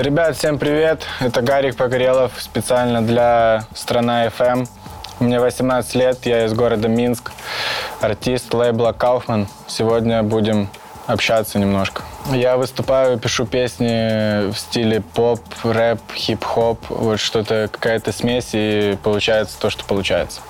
Ребят, всем привет! Это Гарик Погорелов специально для «Страна FM». Мне 18 лет, я из города Минск, артист лейбла «Кауфман». Сегодня будем общаться немножко. Я выступаю, пишу песни в стиле поп, рэп, хип-хоп, вот что-то, какая-то смесь, и получается то, что получается.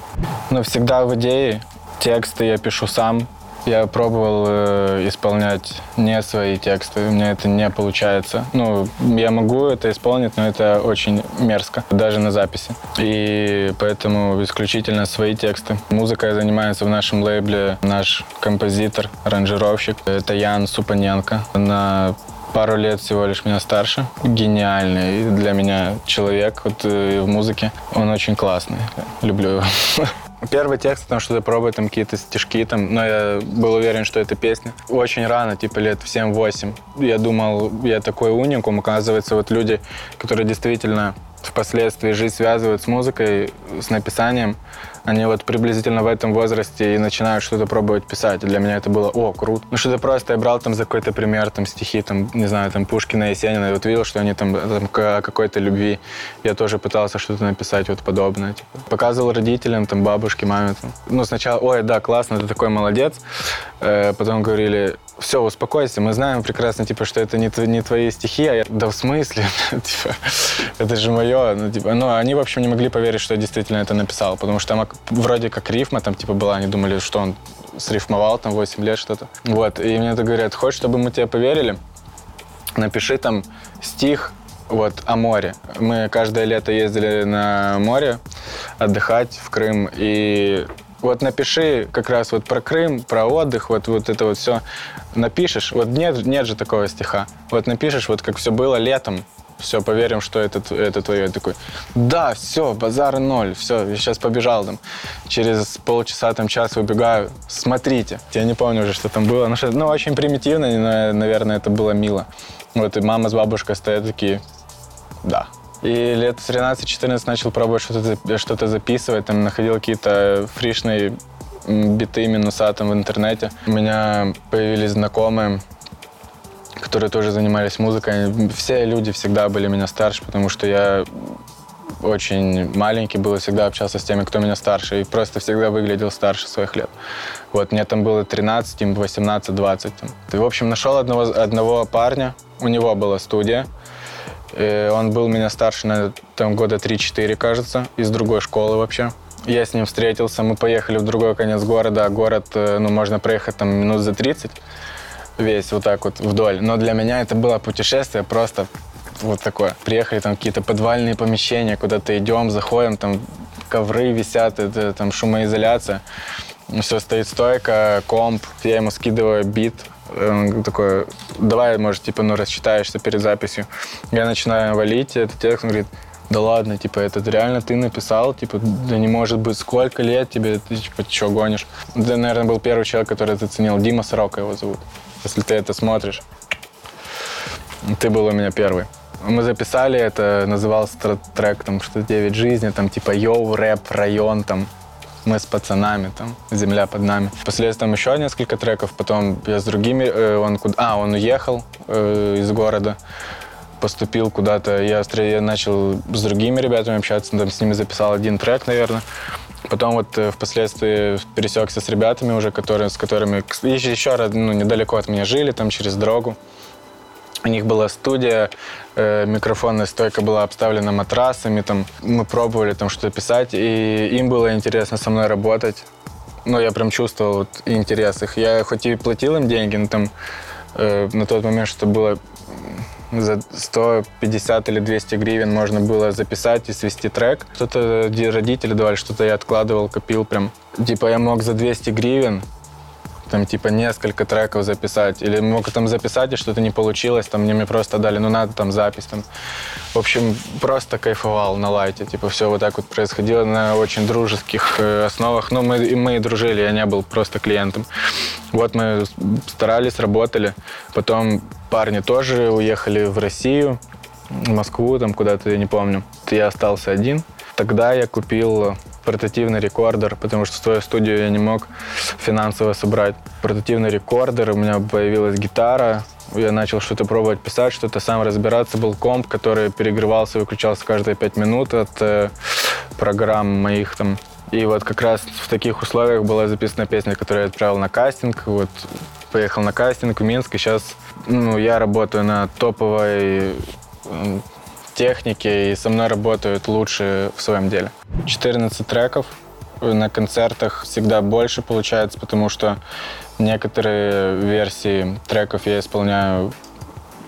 Но всегда в идее, тексты я пишу сам, я пробовал э, исполнять не свои тексты, у меня это не получается. Ну, я могу это исполнить, но это очень мерзко, даже на записи. И поэтому исключительно свои тексты. Музыкой занимается в нашем лейбле наш композитор, аранжировщик. Это Ян Супаненко. На пару лет всего лишь меня старше. Гениальный для меня человек вот, э, в музыке. Он очень классный. Люблю его. Первый текст, там что-то пробую, там какие-то стишки, там, но я был уверен, что это песня. Очень рано, типа лет в 7-8. Я думал, я такой уникум. Оказывается, вот люди, которые действительно впоследствии жизнь связывают с музыкой, с написанием, они вот приблизительно в этом возрасте и начинают что-то пробовать писать. И для меня это было, о, круто. Ну, что-то просто я брал там за какой-то пример, там, стихи, там, не знаю, там, Пушкина, Есенина, и вот видел, что они там, там о какой-то любви. Я тоже пытался что-то написать вот подобное. Типа. Показывал родителям, там, бабушке, маме. Там. Ну, сначала, ой, да, классно, ты такой молодец. Э, потом говорили, все, успокойся, мы знаем прекрасно, типа, что это не, не твои стихи, а я, да в смысле, типа, это же мое, ну, типа, ну, они, в общем, не могли поверить, что я действительно это написал, потому что там вроде как рифма там, типа, была, они думали, что он срифмовал там 8 лет что-то, вот, и мне это говорят, хочешь, чтобы мы тебе поверили, напиши там стих, вот, о море. Мы каждое лето ездили на море отдыхать в Крым, и вот напиши как раз вот про Крым, про отдых, вот, вот это вот все напишешь. Вот нет, нет же такого стиха. Вот напишешь, вот как все было летом, все, поверим, что это, это твое. Я такой, да, все, базар ноль, все, я сейчас побежал там. Через полчаса, там, час выбегаю, смотрите. Я не помню уже, что там было. Ну, что, ну очень примитивно, но, наверное, это было мило. Вот и мама с бабушкой стоят такие, да, и лет с 13-14 начал пробовать что-то что записывать, там находил какие-то фришные биты минуса там в интернете. У меня появились знакомые, которые тоже занимались музыкой. Все люди всегда были меня старше, потому что я очень маленький был и всегда общался с теми, кто меня старше, и просто всегда выглядел старше своих лет. Вот, мне там было 13, им 18, 20. Там. В общем, нашел одного, одного парня, у него была студия, и он был меня старше на там, года 3-4, кажется, из другой школы вообще. Я с ним встретился, мы поехали в другой конец города, а город, э, ну, можно проехать там минут за 30 весь вот так вот вдоль. Но для меня это было путешествие просто вот такое. Приехали там какие-то подвальные помещения, куда-то идем, заходим, там ковры висят, это там шумоизоляция. Все стоит стойка, комп, я ему скидываю бит, он такой, давай, может, типа, ну, рассчитаешься перед записью. Я начинаю валить этот текст, он говорит, да ладно, типа, это реально ты написал, типа, да не может быть, сколько лет тебе, ты, типа, что гонишь? Это, наверное, был первый человек, который это ценил, Дима Сорока его зовут. Если ты это смотришь, ты был у меня первый. Мы записали это, назывался трек, там, что «Девять жизней», там, типа, йоу, рэп, район, там, мы с пацанами, там, земля под нами. Впоследствии там еще несколько треков, потом я с другими, э, он куда, а, он уехал э, из города, поступил куда-то, я, я начал с другими ребятами общаться, там, с ними записал один трек, наверное. Потом вот э, впоследствии пересекся с ребятами уже, которые, с которыми еще, еще ну, недалеко от меня жили, там через дорогу. У них была студия, э, микрофонная стойка была обставлена матрасами, там мы пробовали там что-то писать, и им было интересно со мной работать. Ну, я прям чувствовал вот, интерес их. Я хоть и платил им деньги, но там э, на тот момент, что было за 150 или 200 гривен можно было записать и свести трек. Что-то родители давали, что-то я откладывал, копил прям. Типа я мог за 200 гривен там типа несколько треков записать. Или мог там записать, и что-то не получилось, там мне просто дали, ну надо там запись. Там. В общем, просто кайфовал на лайте. Типа все вот так вот происходило на очень дружеских э, основах. Ну, мы, мы и дружили, я не был просто клиентом. Вот мы старались, работали. Потом парни тоже уехали в Россию, в Москву, там куда-то, я не помню. Я остался один. Тогда я купил портативный рекордер, потому что свою студию я не мог финансово собрать. Портативный рекордер, у меня появилась гитара, я начал что-то пробовать писать, что-то сам разбираться. Был комп, который перегревался выключался каждые пять минут от э, программ моих там. И вот как раз в таких условиях была записана песня, которую я отправил на кастинг. Вот поехал на кастинг в Минск, и сейчас ну, я работаю на топовой технике, и со мной работают лучшие в своем деле. 14 треков, на концертах всегда больше получается, потому что некоторые версии треков я исполняю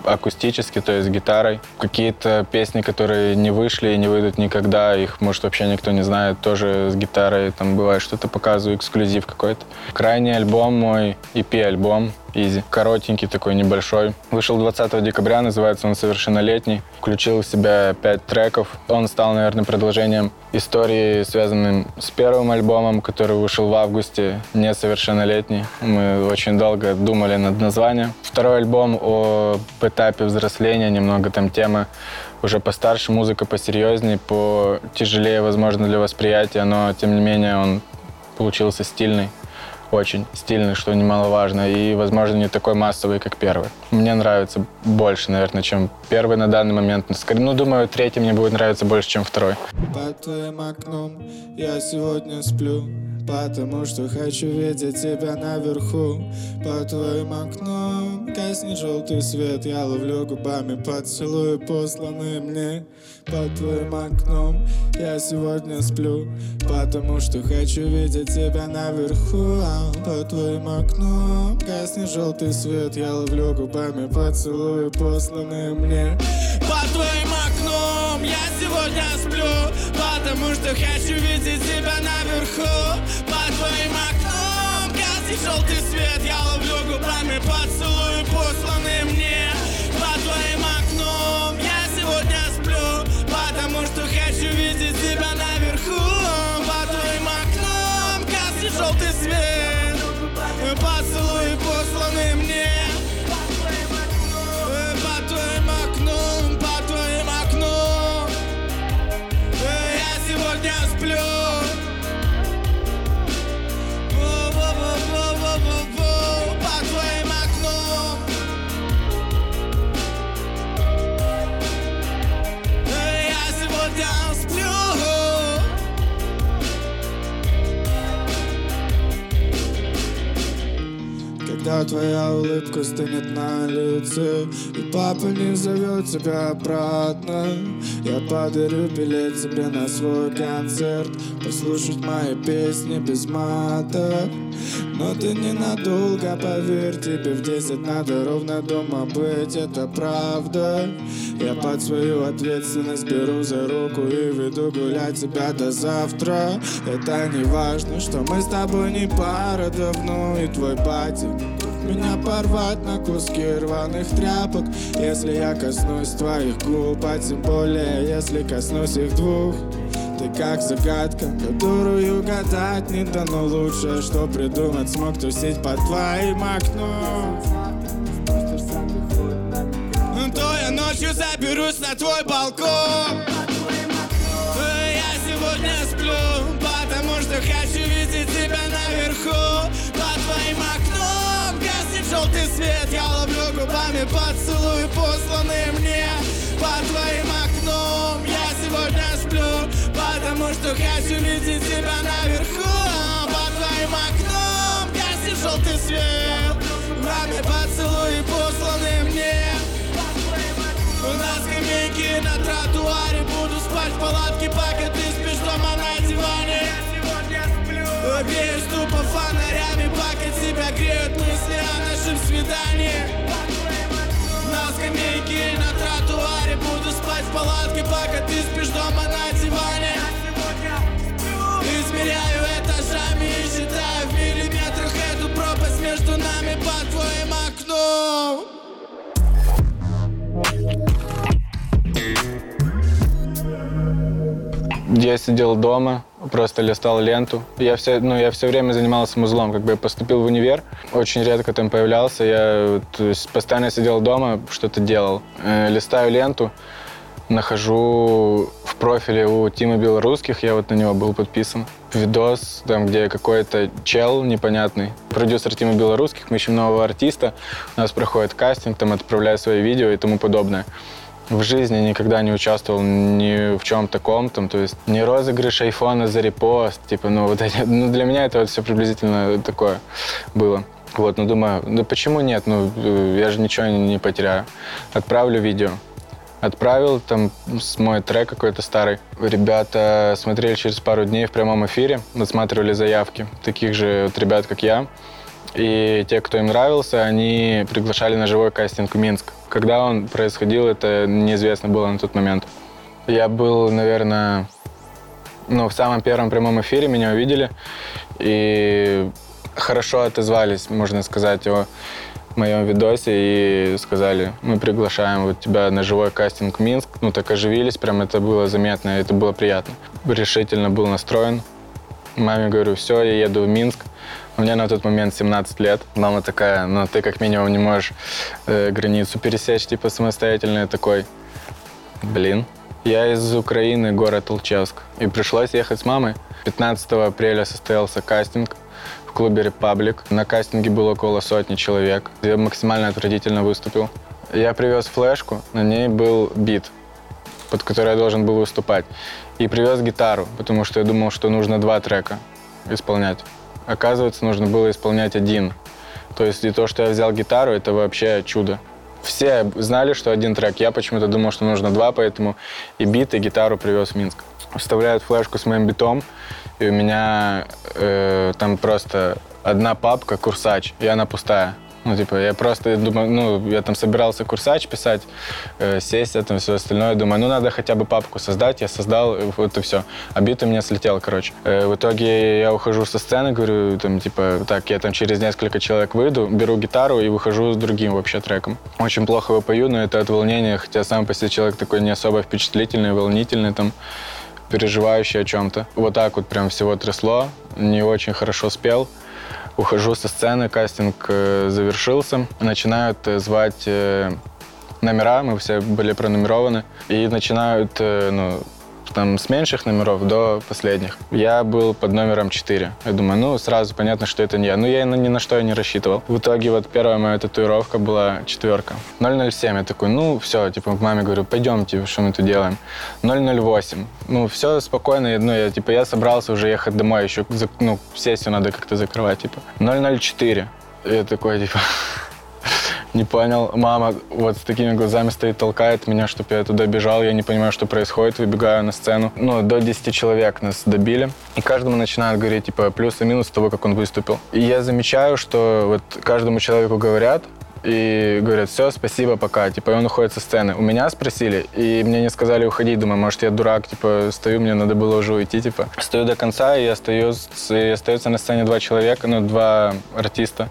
акустически, то есть гитарой. Какие-то песни, которые не вышли и не выйдут никогда, их, может, вообще никто не знает, тоже с гитарой. Там бывает что-то показываю, эксклюзив какой-то. Крайний альбом мой, EP-альбом, Изи. Коротенький такой, небольшой. Вышел 20 декабря, называется он «Совершеннолетний». Включил в себя пять треков. Он стал, наверное, продолжением истории, связанным с первым альбомом, который вышел в августе, «Несовершеннолетний». Мы очень долго думали над названием. Второй альбом о этапе взросления, немного там темы уже постарше, музыка посерьезнее, потяжелее, возможно, для восприятия, но, тем не менее, он получился стильный очень стильный, что немаловажно, и, возможно, не такой массовый, как первый. Мне нравится больше, наверное, чем первый на данный момент. Ну, думаю, третий мне будет нравиться больше, чем второй. Под твоим окном я сегодня сплю, Потому что хочу видеть тебя наверху Под твоим окном гаснет желтый свет Я ловлю губами поцелуи, посланные мне Под твоим окном. Я сегодня сплю Потому что хочу видеть тебя наверху Под твоим окном. Гаснет желтый свет Я ловлю губами поцелуи, посланные мне Под твоим окном. Я сегодня сплю Потому что хочу видеть тебя наверху желтый свет Я ловлю губами поцелуи, посланные Когда твоя улыбка стынет на лице И папа не зовет тебя обратно. Я подарю билет тебе на свой концерт Послушать мои песни без мата. Но ты ненадолго, поверь, тебе в десять надо ровно дома быть, это правда. Я под свою ответственность беру за руку и веду гулять тебя до завтра. Это не важно, что мы с тобой не пара давно И твой батя меня порвать на куски рваных тряпок Если я коснусь твоих губ, а тем более, если коснусь их двух. Ты как загадка, которую гадать не дано лучше Что придумать смог тусить под твоим окном. То я ночью заберусь на твой балкон. Я сегодня сплю, потому что хочу видеть тебя наверху желтый свет Я ловлю губами поцелуй, посланные мне. Под твоим окном я сегодня сплю Потому что хочу видеть тебя наверху. Под твоим окном гаснет желтый свет Раны поцелуи посланы мне. У нас скамейки на тротуаре Буду спать в палатке, пока ты спишь дома на диване Обеюсь тупо фонарями, пока тебя греют мысли о нашем свидании. На скамейке на тротуаре Буду спать в палатке, пока ты спишь дома на диване. Измеряю этажами и считаю в миллиметрах Эту пропасть между нами под Я сидел дома, просто листал ленту. Я все, ну, я все время занимался музлом. Как бы я поступил в универ, очень редко там появлялся. Я то есть, постоянно сидел дома, что-то делал. Э, листаю ленту, нахожу в профиле у Тима Белорусских, я вот на него был подписан. Видос, там, где какой-то чел непонятный, продюсер Тима Белорусских, мы ищем нового артиста, у нас проходит кастинг, там отправляют свои видео и тому подобное. В жизни никогда не участвовал ни в чем таком, там, то есть не розыгрыш айфона за репост, типа, ну, вот эти, ну, для меня это вот все приблизительно такое было. Вот, ну, думаю, ну, почему нет, ну, э, я же ничего не, потеряю. Отправлю видео. Отправил, там, мой трек какой-то старый. Ребята смотрели через пару дней в прямом эфире, досматривали заявки таких же вот ребят, как я. И те, кто им нравился, они приглашали на живой кастинг в Минск. Когда он происходил, это неизвестно было на тот момент. Я был, наверное, ну, в самом первом прямом эфире меня увидели и хорошо отозвались, можно сказать, о моем видосе и сказали, мы приглашаем вот тебя на живой кастинг в Минск. Ну, так оживились, прям это было заметно, это было приятно. Решительно был настроен. Маме говорю, все, я еду в Минск. Меня на тот момент 17 лет. Мама такая, ну ты как минимум не можешь э, границу пересечь, типа самостоятельно. Я такой, блин. Я из Украины, город Толчевск. И пришлось ехать с мамой. 15 апреля состоялся кастинг в клубе «Репаблик». На кастинге было около сотни человек. Я максимально отвратительно выступил. Я привез флешку, на ней был бит, под который я должен был выступать. И привез гитару, потому что я думал, что нужно два трека исполнять. Оказывается, нужно было исполнять один. То есть и то, что я взял гитару, это вообще чудо. Все знали, что один трек. Я почему-то думал, что нужно два, поэтому и бит, и гитару привез в Минск. Вставляют флешку с моим битом, и у меня э, там просто одна папка «Курсач», и она пустая. Ну, типа, я просто думаю, ну, я там собирался курсач писать, э, сесть, там все остальное. Думаю, ну, надо хотя бы папку создать. Я создал, вот и все. А бит у меня слетел, короче. Э, в итоге я ухожу со сцены, говорю, там, типа, так, я там через несколько человек выйду, беру гитару и выхожу с другим вообще треком. Очень плохо его пою, но это от волнения, хотя сам по себе человек такой не особо впечатлительный, волнительный, там, переживающий о чем-то. Вот так вот прям всего трясло, не очень хорошо спел. Ухожу со сцены, кастинг э, завершился. Начинают э, звать э, номера, мы все были пронумерованы. И начинают ну, там с меньших номеров до последних. Я был под номером 4. Я думаю, ну, сразу понятно, что это не я. Ну, я ни на что и не рассчитывал. В итоге вот первая моя татуировка была четверка. 007. Я такой, ну, все, типа, маме говорю, пойдемте, что мы тут делаем. 008. Ну, все спокойно. Ну, я, типа, я собрался уже ехать домой, еще, ну, сессию надо как-то закрывать, типа. 004. Я такой, типа, не понял. Мама вот с такими глазами стоит, толкает меня, чтобы я туда бежал. Я не понимаю, что происходит. Выбегаю на сцену. Ну, до 10 человек нас добили. И каждому начинают говорить, типа, плюс и минус того, как он выступил. И я замечаю, что вот каждому человеку говорят, и говорят, все, спасибо, пока. Типа, и он уходит со сцены. У меня спросили, и мне не сказали уходить. Думаю, может, я дурак, типа, стою, мне надо было уже уйти, типа. Стою до конца, и остаюсь, и остается на сцене два человека, ну, два артиста.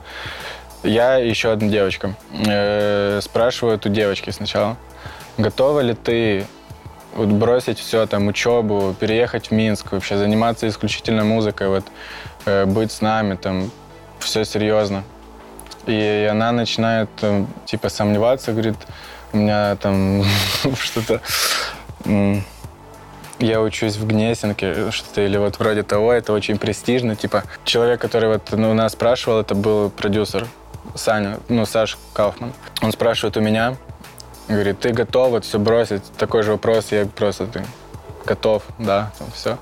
Я еще одна девочка. Э, спрашиваю у девочки сначала, готова ли ты вот бросить все, там, учебу, переехать в Минск, вообще заниматься исключительно музыкой, вот, э, быть с нами, там, все серьезно. И она начинает, э, типа, сомневаться, говорит, у меня там что-то... Я учусь в Гнесинке, что-то или вот вроде того, это очень престижно. Типа, человек, который вот ну, нас спрашивал, это был продюсер Саня, ну, Саш Кауфман. Он спрашивает у меня, говорит, ты готов вот все бросить? Такой же вопрос, я просто, ты готов, да, там все.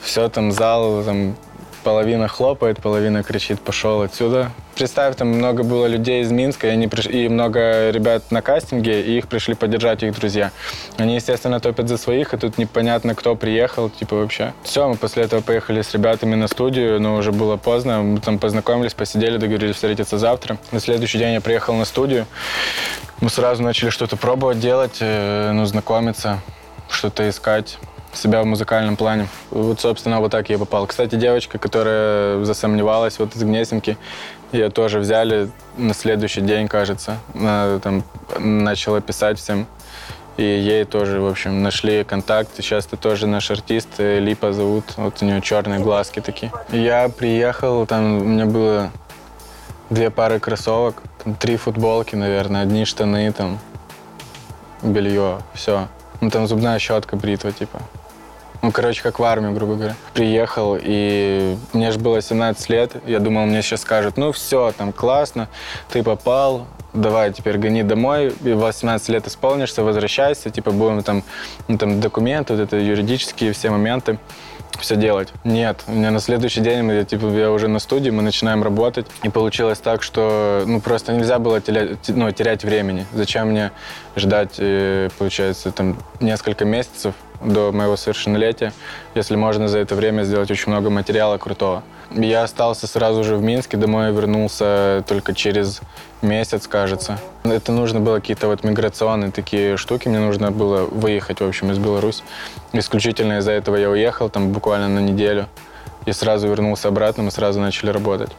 Все, там зал, там половина хлопает, половина кричит, пошел отсюда. Представь, там много было людей из Минска, и, они приш... и много ребят на кастинге, и их пришли поддержать их друзья. Они, естественно, топят за своих, и тут непонятно, кто приехал, типа вообще. Все, мы после этого поехали с ребятами на студию, но уже было поздно, мы там познакомились, посидели, договорились встретиться завтра. На следующий день я приехал на студию, мы сразу начали что-то пробовать делать, э, ну, знакомиться, что-то искать себя в музыкальном плане. Вот, собственно, вот так я попал. Кстати, девочка, которая засомневалась вот из Гнесинки, ее тоже взяли на следующий день, кажется. Она там начала писать всем. И ей тоже, в общем, нашли контакт. Сейчас ты тоже наш артист, э, Липа зовут. Вот у нее черные глазки такие. Я приехал, там у меня было две пары кроссовок, там, три футболки, наверное, одни штаны, там, белье, все. Ну, там зубная щетка, бритва, типа. Ну, короче, как в армию, грубо говоря. Приехал, и мне же было 17 лет. Я думал, мне сейчас скажут, ну все, там классно, ты попал, давай теперь гони домой, и 18 лет исполнишься, возвращайся, типа будем там, ну, там документы, вот это юридические все моменты все делать. Нет, у меня на следующий день, я, типа, я уже на студии, мы начинаем работать. И получилось так, что ну, просто нельзя было терять, ну, терять времени. Зачем мне ждать, э, получается, там, несколько месяцев до моего совершеннолетия, если можно за это время сделать очень много материала крутого. Я остался сразу же в Минске, домой вернулся только через месяц, кажется. Это нужно было какие-то вот миграционные такие штуки, мне нужно было выехать, в общем, из Беларуси. Исключительно из-за этого я уехал, там буквально на неделю. И сразу вернулся обратно, мы сразу начали работать.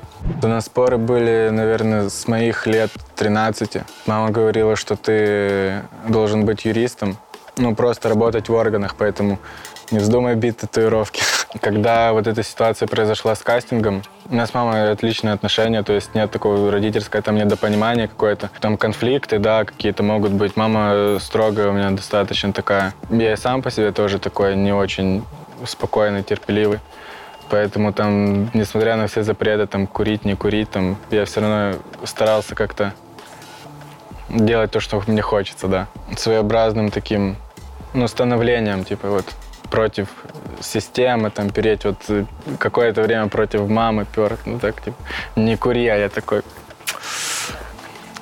У нас споры были, наверное, с моих лет 13. Мама говорила, что ты должен быть юристом, ну, просто работать в органах, поэтому не вздумай бить татуировки. Когда вот эта ситуация произошла с кастингом, у нас с мамой отличные отношения, то есть нет такого родительского там недопонимания какое-то. Там конфликты, да, какие-то могут быть. Мама строгая у меня достаточно такая. Я и сам по себе тоже такой не очень спокойный, терпеливый. Поэтому там, несмотря на все запреты, там, курить, не курить, там, я все равно старался как-то делать то, что мне хочется, да. Своеобразным таким, ну, становлением, типа, вот, против системы, там, переть вот какое-то время против мамы пер, ну, так, типа, не кури, а я такой...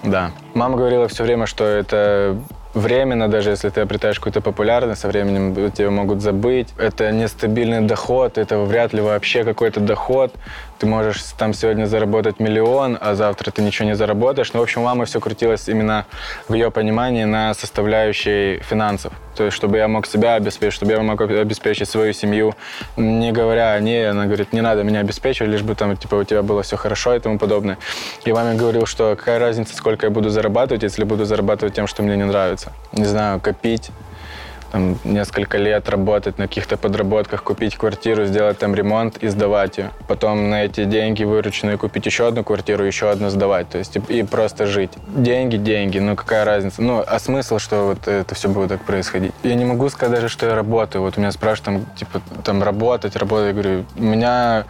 Да. Мама говорила все время, что это временно, даже если ты обретаешь какую-то популярность, со временем тебя могут забыть. Это нестабильный доход, это вряд ли вообще какой-то доход. Ты можешь там сегодня заработать миллион, а завтра ты ничего не заработаешь. Ну, в общем, у мамы все крутилось именно в ее понимании на составляющей финансов. То есть, чтобы я мог себя обеспечить, чтобы я мог обеспечить свою семью, не говоря о ней, она говорит, не надо меня обеспечивать, лишь бы там, типа, у тебя было все хорошо и тому подобное. И маме говорил, что какая разница, сколько я буду зарабатывать, если буду зарабатывать тем, что мне не нравится. Не знаю, копить, там, несколько лет работать на каких-то подработках, купить квартиру, сделать там ремонт и сдавать ее. Потом на эти деньги вырученные купить еще одну квартиру, еще одну сдавать. То есть и, и просто жить. Деньги, деньги, ну какая разница? Ну, а смысл, что вот это все будет так происходить? Я не могу сказать даже, что я работаю. Вот у меня спрашивают, там, типа, там работать, работать. Я говорю, у меня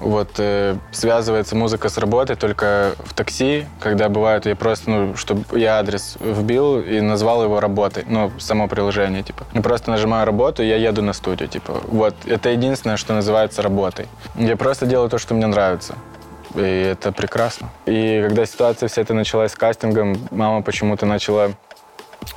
вот э, связывается музыка с работой только в такси, когда бывает, я просто, ну, чтобы я адрес вбил и назвал его работой, ну, само приложение, типа. Я просто нажимаю работу, и я еду на студию, типа. Вот, это единственное, что называется работой. Я просто делаю то, что мне нравится. И это прекрасно. И когда ситуация вся эта началась с кастингом, мама почему-то начала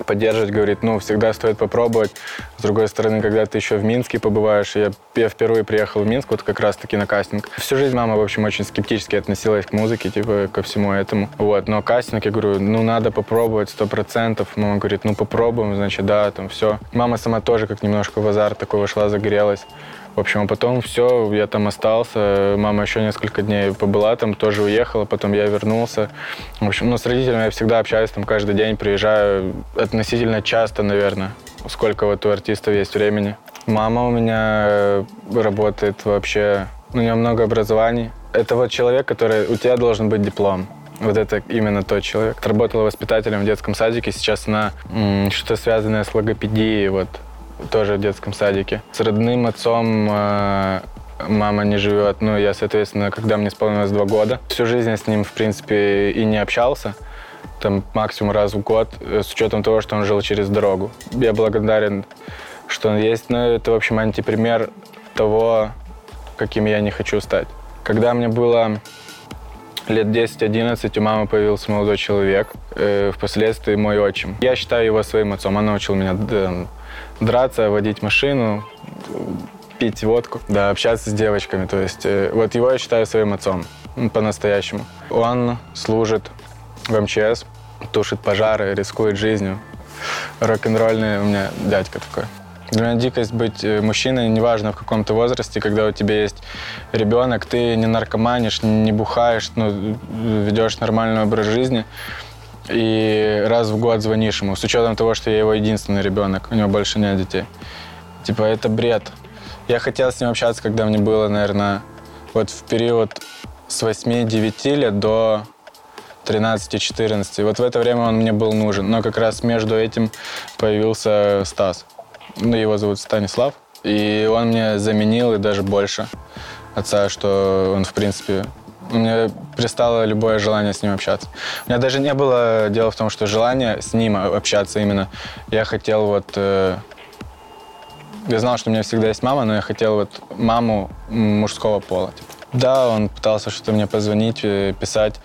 поддерживать, говорит, ну, всегда стоит попробовать. С другой стороны, когда ты еще в Минске побываешь, я, я впервые приехал в Минск, вот как раз-таки на кастинг. Всю жизнь мама, в общем, очень скептически относилась к музыке, типа, ко всему этому. Вот, но кастинг, я говорю, ну, надо попробовать, сто процентов. Мама говорит, ну, попробуем, значит, да, там, все. Мама сама тоже как немножко в азарт такой вошла, загорелась. В общем, а потом все, я там остался. Мама еще несколько дней побыла там, тоже уехала, потом я вернулся. В общем, ну, с родителями я всегда общаюсь там каждый день, приезжаю относительно часто, наверное, сколько вот у артистов есть времени. Мама у меня э, работает вообще, у нее много образований. Это вот человек, который, у тебя должен быть диплом. Вот это именно тот человек. Работала воспитателем в детском садике, сейчас она что-то связанное с логопедией, вот тоже в детском садике. С родным отцом э, мама не живет. Ну, я, соответственно, когда мне исполнилось два года, всю жизнь я с ним, в принципе, и не общался. Там максимум раз в год, э, с учетом того, что он жил через дорогу. Я благодарен, что он есть. Но это, в общем, антипример того, каким я не хочу стать. Когда мне было лет 10-11 у мамы появился молодой человек, э, впоследствии мой отчим. Я считаю его своим отцом. Он научил меня драться, водить машину, пить водку, да, общаться с девочками. То есть э, вот его я считаю своим отцом по-настоящему. Он служит в МЧС, тушит пожары, рискует жизнью. Рок-н-ролльный у меня дядька такой. Для меня дикость быть э, мужчиной, неважно в каком-то возрасте, когда у тебя есть ребенок, ты не наркоманишь, не бухаешь, ну, ведешь нормальный образ жизни и раз в год звонишь ему, с учетом того, что я его единственный ребенок, у него больше нет детей. Типа, это бред. Я хотел с ним общаться, когда мне было, наверное, вот в период с 8-9 лет до 13-14. Вот в это время он мне был нужен. Но как раз между этим появился Стас. Ну, его зовут Станислав. И он мне заменил и даже больше отца, что он, в принципе, мне пристало любое желание с ним общаться. У меня даже не было дела в том, что желание с ним общаться именно. Я хотел вот... Э, я знал, что у меня всегда есть мама, но я хотел вот маму мужского пола. Типа. Да, он пытался что-то мне позвонить, э, писать.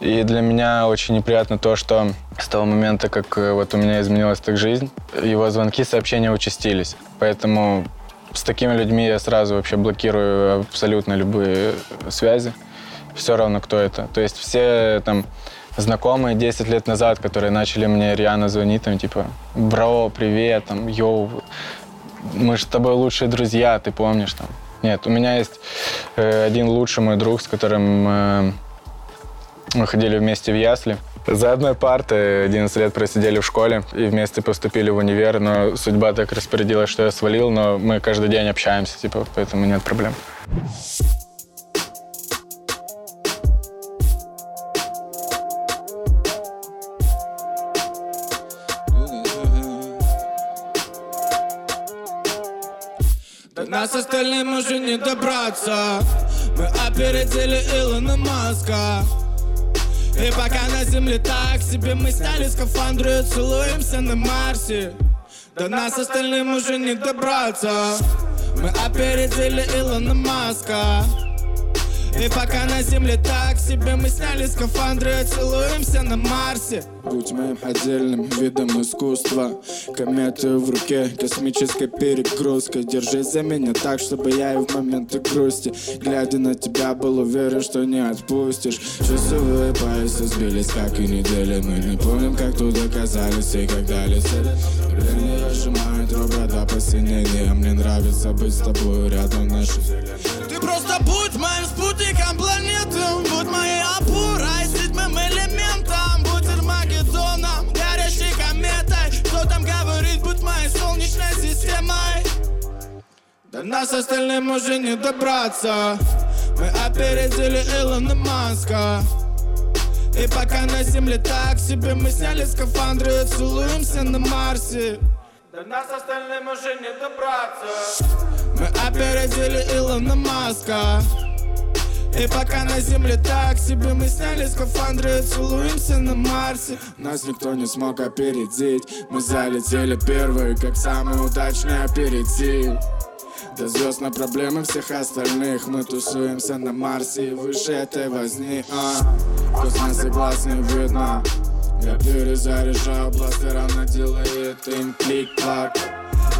И для меня очень неприятно то, что с того момента, как э, вот у меня изменилась так жизнь, его звонки, сообщения участились. Поэтому с такими людьми я сразу вообще блокирую абсолютно любые связи. Все равно, кто это. То есть все там знакомые 10 лет назад, которые начали мне реально звонить, там, типа, бро, привет, там, йоу, мы же с тобой лучшие друзья, ты помнишь, там. Нет, у меня есть э, один лучший мой друг, с которым э, мы ходили вместе в ясли. За одной партой 11 лет просидели в школе и вместе поступили в универ, но судьба так распорядилась, что я свалил, но мы каждый день общаемся, типа, поэтому нет проблем. До нас остальным уже не добраться Мы опередили Илона Маска И пока на земле так себе Мы сняли скафандры целуемся на Марсе. До нас остальным уже не добраться. Мы опередили Илона Маска. И пока на земле так себе Мы сняли скафандры и целуемся на Марсе. Будь моим отдельным видом искусства. Кометы в руке, космической перегрузкой. Держись за меня так, чтобы я и в моменты грусти. Глядя на тебя, был уверен, что не отпустишь. Часовые пояса сбились, как и недели. Мы не помним, как тут оказались и когда летели Время сжимает ребра до посинения Мне нравится быть с тобой рядом наши Ты просто будь моим спутником планеты Будь моей опорой, седьмым элементом. Будь Армагеддоном, горящей кометой. Кто там говорит, будь моей солнечной системой? До нас остальным уже не добраться. Мы опередили Илона Маска. И пока на земле так себе Мы сняли скафандры и целуемся на Марсе. До нас остальным уже не добраться. Мы опередили Илона Маска и пока на земле так себе Мы сняли скафандры и целуемся на Марсе. Нас никто не смог опередить. Мы залетели первые, как самый удачный аперитив. До звезд на проблемы всех остальных. Мы тусуемся на Марсе и выше этой возни. А. В космосе глаз не видно. Я перезаряжаю бластер, она делает им клик-клак.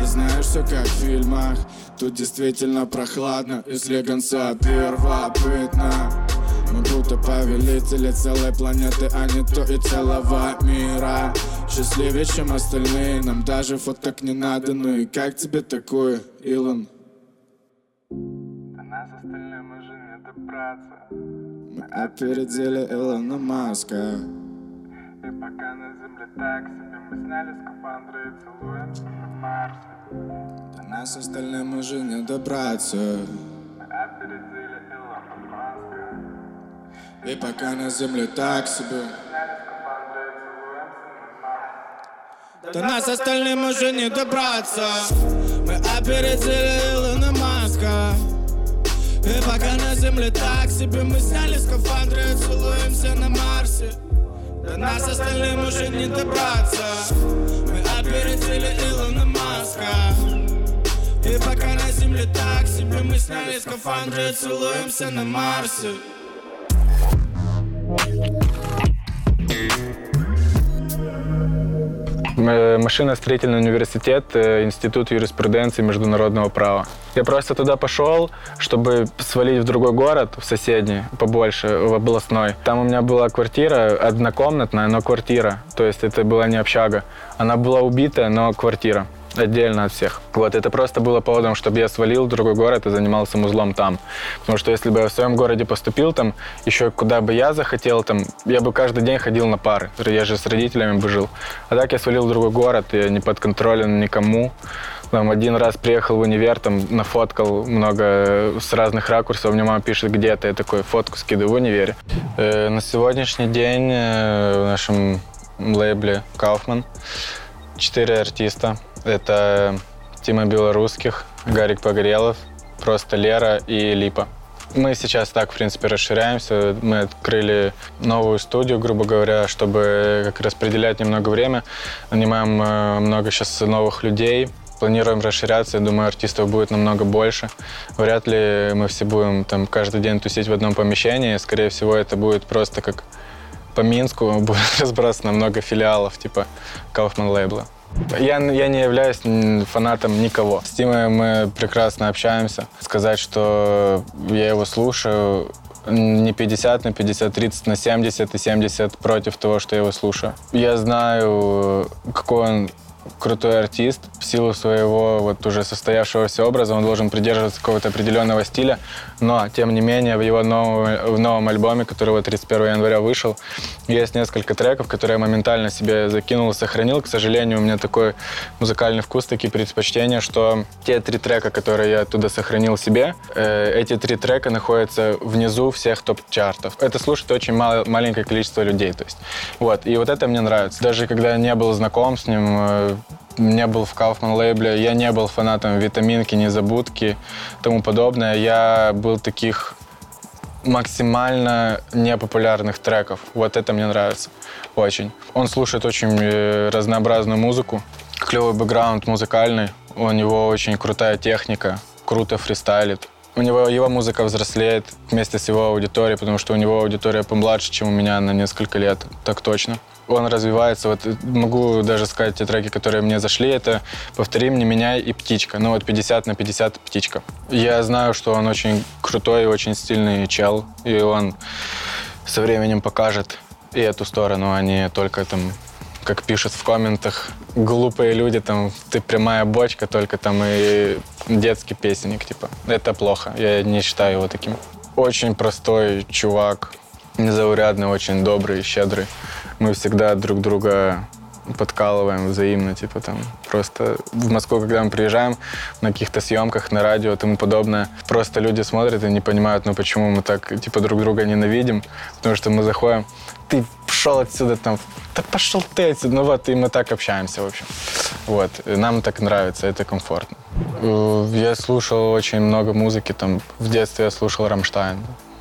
И знаешь, все как в фильмах Тут действительно прохладно, и слегонца первобытно мы будто повелители целой планеты, а не то и целого мира Счастливее, чем остальные, нам даже фоток не надо Ну и как тебе такое, Илон? До нас остальным уже не добраться. Мы опередили Илона Маска И пока на земле так себе, мы сняли скафандры и целуемся на Марсе. Нас остальным уже не добраться. И пока на земле так себе. До нас остальным уже не добраться. Мы опередили Илона Маска. И пока на земле так себе. Мы сняли скафандры и целуемся на Марсе. До нас остальным уже не добраться. Мы опередили Илона Маска И пока на земле так себе Мы сняли скафандры целуемся на Марсе М- Машиностроительный университет, э, Институт юриспруденции международного права. Я просто туда пошел, чтобы свалить в другой город, в соседний, побольше, в областной. Там у меня была квартира, однокомнатная, но квартира. То есть это была не общага. Она была убитая, но квартира отдельно от всех. Вот, это просто было поводом, чтобы я свалил в другой город и занимался музлом там. Потому что если бы я в своем городе поступил там, еще куда бы я захотел там, я бы каждый день ходил на пары. Я же с родителями бы жил. А так я свалил в другой город, я не подконтролен никому. Там один раз приехал в универ, там нафоткал много с разных ракурсов. Мне мама пишет, где ты? Я такой фотку скидываю в универе. Э, на сегодняшний день э, в нашем лейбле Kaufman четыре артиста. Это Тима Белорусских, Гарик Погорелов, просто Лера и Липа. Мы сейчас так, в принципе, расширяемся. Мы открыли новую студию, грубо говоря, чтобы как распределять немного время. Нанимаем э, много сейчас новых людей. Планируем расширяться, я думаю, артистов будет намного больше. Вряд ли мы все будем там каждый день тусить в одном помещении. Скорее всего, это будет просто как по Минску, будет разбросано много филиалов, типа Kaufman лейбла. Я, я не являюсь фанатом никого. С Тимой мы прекрасно общаемся. Сказать, что я его слушаю, не 50 на 50, 30 на 70 и 70 против того, что я его слушаю. Я знаю, какой он крутой артист. В силу своего вот уже состоявшегося образа он должен придерживаться какого-то определенного стиля, но, тем не менее, в его новом, в новом альбоме, который вот 31 января вышел, есть несколько треков, которые я моментально себе закинул и сохранил. К сожалению, у меня такой музыкальный вкус, такие предпочтения, что те три трека, которые я оттуда сохранил себе, э, эти три трека находятся внизу всех топ-чартов. Это слушает очень мало, маленькое количество людей. То есть, вот. И вот это мне нравится. Даже когда я не был знаком с ним, э, не был в Kaufman лейбле, я не был фанатом витаминки, незабудки тому подобное. Я был таких максимально непопулярных треков. Вот это мне нравится очень. Он слушает очень э, разнообразную музыку, клевый бэкграунд музыкальный, у него очень крутая техника, круто фристайлит. У него его музыка взрослеет вместе с его аудиторией, потому что у него аудитория помладше, чем у меня на несколько лет, так точно он развивается. Вот могу даже сказать те треки, которые мне зашли, это «Повтори мне, меня» и «Птичка». Ну вот 50 на 50 «Птичка». Я знаю, что он очень крутой и очень стильный чел, и он со временем покажет и эту сторону, а не только там как пишут в комментах, глупые люди, там, ты прямая бочка, только там и детский песенник, типа. Это плохо, я не считаю его таким. Очень простой чувак, незаурядный, очень добрый, щедрый мы всегда друг друга подкалываем взаимно, типа там просто в Москву, когда мы приезжаем на каких-то съемках, на радио и тому подобное, просто люди смотрят и не понимают, ну почему мы так типа друг друга ненавидим, потому что мы заходим, ты пошел отсюда там, да пошел ты отсюда, ну вот, и мы так общаемся, в общем. Вот, и нам так нравится, это комфортно. Э, я слушал очень много музыки, там, в детстве я слушал Рамштайн,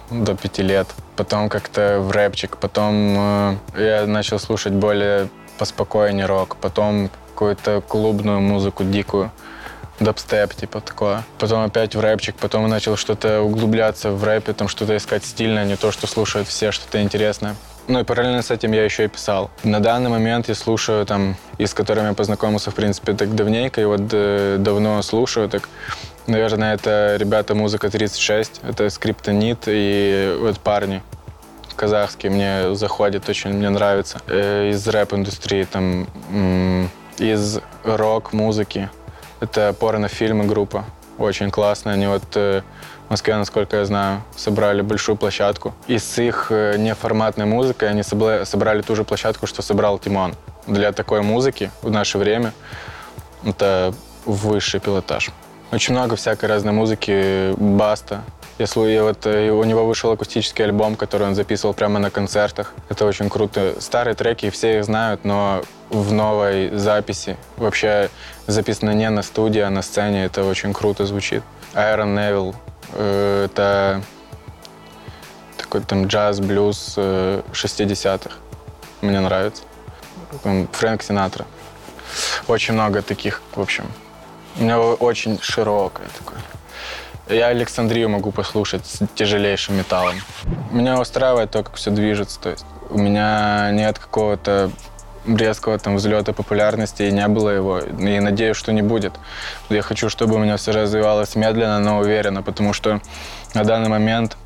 до пяти лет. Потом как-то в рэпчик. Потом э, я начал слушать более поспокойнее рок. Потом какую-то клубную музыку дикую. Дабстеп, типа такое. Потом опять в рэпчик, потом начал что-то углубляться в рэпе, там что-то искать стильное, не то, что слушают все, что-то интересное. Ну и параллельно с этим я еще и писал. На данный момент я слушаю там, и с которыми я познакомился, в принципе, так давненько, и вот э, давно слушаю, так Наверное, это ребята музыка 36, это скриптонит и вот парни казахские мне заходят, очень мне нравится. Э, из рэп-индустрии, там, из рок-музыки. Это порнофильмы группа, очень классная. Они вот э, в Москве, насколько я знаю, собрали большую площадку. И с их э, неформатной музыкой они собрали ту же площадку, что собрал Тимон. Для такой музыки в наше время это высший пилотаж. Очень много всякой разной музыки, баста. Если я вот, э, у него вышел акустический альбом, который он записывал прямо на концертах. Это очень круто. Старые треки все их знают, но в новой записи, вообще записано не на студии, а на сцене, это очень круто звучит. Айрон Невилл э, это такой там джаз, блюз э, 60-х. Мне нравится. Фрэнк Синатра. Очень много таких, в общем. У меня очень широкое такое. Я Александрию могу послушать с тяжелейшим металлом. Меня устраивает то, как все движется. То есть у меня нет какого-то резкого там взлета популярности, и не было его. И надеюсь, что не будет. Я хочу, чтобы у меня все развивалось медленно, но уверенно, потому что на данный момент,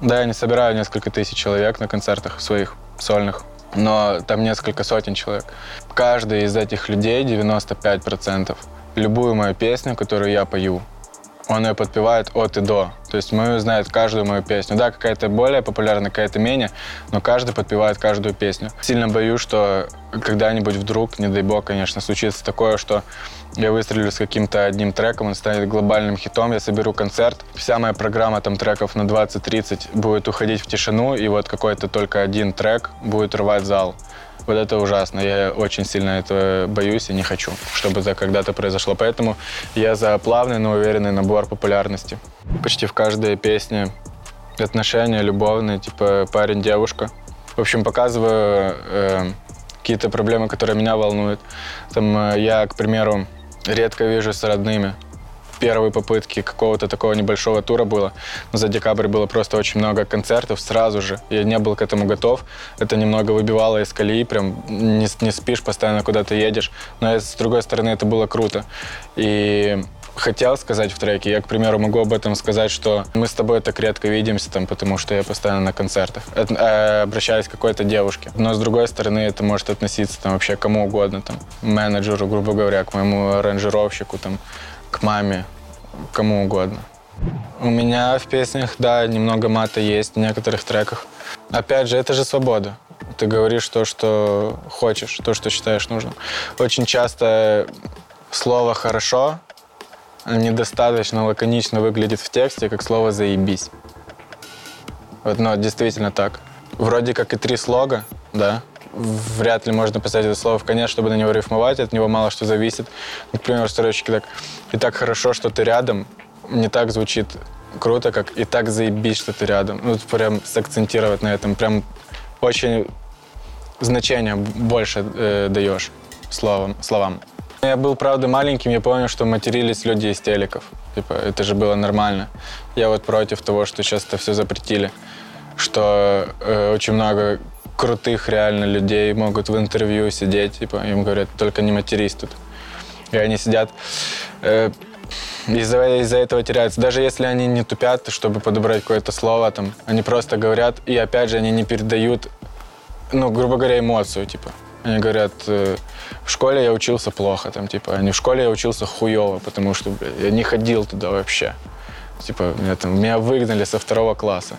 да, я не собираю несколько тысяч человек на концертах своих сольных, но там несколько сотен человек. Каждый из этих людей, 95%, любую мою песню, которую я пою, он ее подпевает от и до. То есть мы знает каждую мою песню. Да, какая-то более популярная, какая-то менее, но каждый подпевает каждую песню. Сильно боюсь, что когда-нибудь вдруг, не дай бог, конечно, случится такое, что я выстрелю с каким-то одним треком, он станет глобальным хитом, я соберу концерт. Вся моя программа там треков на 20-30 будет уходить в тишину, и вот какой-то только один трек будет рвать зал. Вот это ужасно. Я очень сильно этого боюсь и не хочу, чтобы это когда-то произошло. Поэтому я за плавный, но уверенный набор популярности. Почти в каждой песне отношения любовные, типа парень-девушка. В общем, показываю э, какие-то проблемы, которые меня волнуют. Там э, я, к примеру, редко вижу с родными первой попытки какого-то такого небольшого тура было. Но за декабрь было просто очень много концертов сразу же. Я не был к этому готов. Это немного выбивало из колеи, прям не, не спишь, постоянно куда-то едешь. Но с другой стороны это было круто. И хотел сказать в треке. Я, к примеру, могу об этом сказать, что мы с тобой так редко видимся, там, потому что я постоянно на концертах. Это, э, обращаюсь к какой-то девушке. Но с другой стороны, это может относиться там, вообще кому угодно, там, менеджеру, грубо говоря, к моему аранжировщику, там, к маме, кому угодно. У меня в песнях, да, немного мата есть в некоторых треках. Опять же, это же свобода. Ты говоришь то, что хочешь, то, что считаешь нужным. Очень часто слово «хорошо» недостаточно лаконично выглядит в тексте, как слово «заебись». Вот, но действительно так. Вроде как и три слога, да, вряд ли можно поставить это слово в конец, чтобы на него рифмовать, от него мало что зависит. Например, строчки так «И так хорошо, что ты рядом» не так звучит круто, как «И так заебись, что ты рядом». Ну, прям сакцентировать на этом, прям очень значение больше э, даешь словам, словам. Я был, правда, маленьким, я помню, что матерились люди из телеков. Типа, это же было нормально. Я вот против того, что сейчас это все запретили. Что э, очень много крутых реально людей могут в интервью сидеть, типа, им говорят, только не матерись тут. И они сидят, э, из-за из этого теряются. Даже если они не тупят, чтобы подобрать какое-то слово, там, они просто говорят, и опять же, они не передают, ну, грубо говоря, эмоцию, типа. Они говорят, э, в школе я учился плохо, там, типа, а не в школе я учился хуево, потому что, блядь, я не ходил туда вообще. Типа, меня, там, меня выгнали со второго класса.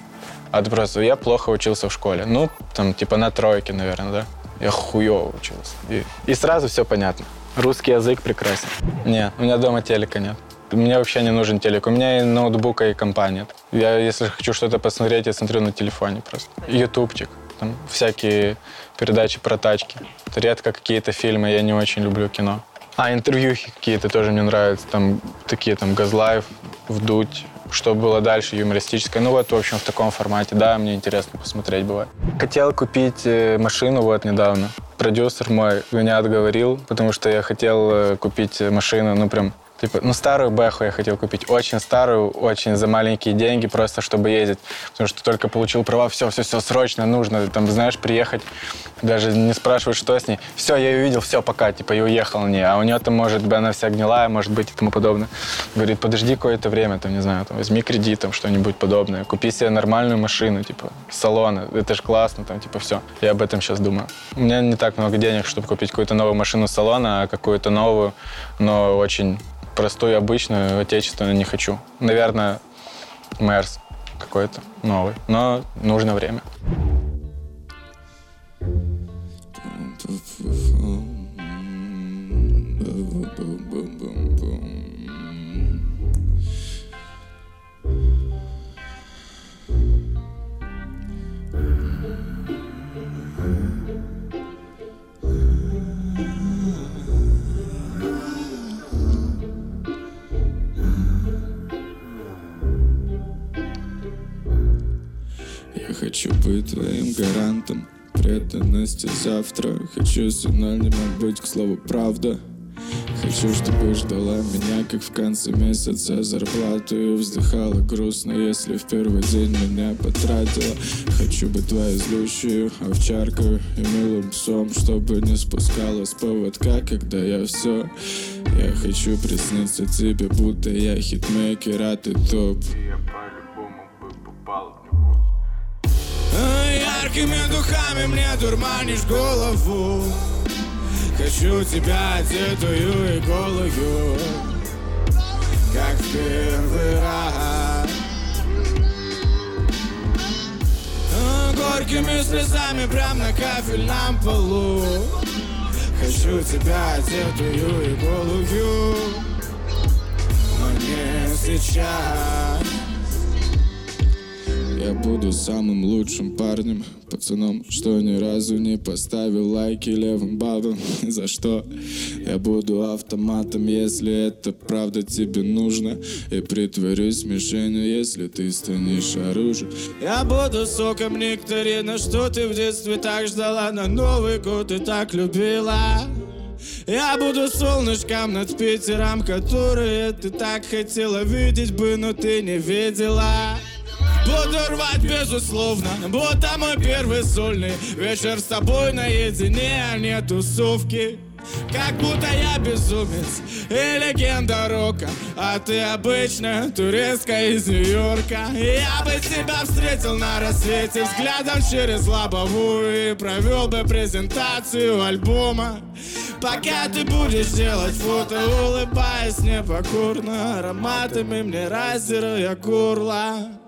Просто, я плохо учился в школе. Ну, там, типа на тройке, наверное, да? Я хуево учился. И, и сразу все понятно. Русский язык прекрасен. Нет, у меня дома телека нет. Мне вообще не нужен телек. У меня и ноутбука, и компания. Я, если хочу что-то посмотреть, я смотрю на телефоне просто. Ютубчик. Там всякие передачи про тачки. Редко какие-то фильмы, я не очень люблю кино. А интервью какие-то тоже мне нравятся. Там такие там Газлайв, Вдуть, что было дальше, юмористическое. Ну вот, в общем, в таком формате, да, мне интересно посмотреть бывает. Хотел купить э, машину вот недавно. Продюсер мой меня отговорил, потому что я хотел э, купить машину, ну прям Типа, ну, старую Бэху я хотел купить. Очень старую, очень за маленькие деньги, просто чтобы ездить. Потому что только получил права, все, все, все, срочно нужно. Там, знаешь, приехать, даже не спрашивать, что с ней. Все, я ее видел, все, пока, типа, и уехал не. А у нее там, может быть, она вся гнилая, может быть, и тому подобное. Говорит, подожди какое-то время, там, не знаю, там, возьми кредит, там, что-нибудь подобное. Купи себе нормальную машину, типа, салона. Это же классно, там, типа, все. Я об этом сейчас думаю. У меня не так много денег, чтобы купить какую-то новую машину салона, а какую-то новую, но очень простую, обычную, отечественную не хочу. Наверное, Мерс какой-то новый, но нужно время. Твоим гарантом. Преданности завтра. Хочу синонимом быть, к слову, правда. Хочу, чтобы ждала меня, как в конце месяца зарплату. И вздыхала грустно, если в первый день меня потратила. Хочу быть твоей злющей овчаркой и милым псом Чтобы не спускала с поводка, когда я все Я хочу присниться тебе, будто я хитмейкер, а ты топ Яркими духами мне дурманишь голову. Хочу тебя одетую и голую как в первый раз. Горькими слезами прям на кафельном полу. Хочу тебя одетую и голую. Но не сейчас я буду самым лучшим парнем. Пацаном, что ни разу не поставил лайки левым баллом За что? Я буду автоматом, если это правда тебе нужно. И притворюсь мишенью, если ты станешь оружием. Я буду соком нектарина, что ты в детстве так ждала? На Новый год и так любила. Я буду солнышком над Питером, которые ты так хотела видеть бы, но ты не видела. Буду рвать, безусловно Будто мой первый сольный Вечер с тобой наедине, а не тусовки. Как будто я безумец и легенда рока А ты обычная туристка из Нью-Йорка. Я бы тебя встретил на рассвете Взглядом через лобовую И провел бы презентацию альбома. Пока ты будешь делать фото Улыбаясь непокорно Ароматами мне раздирая горло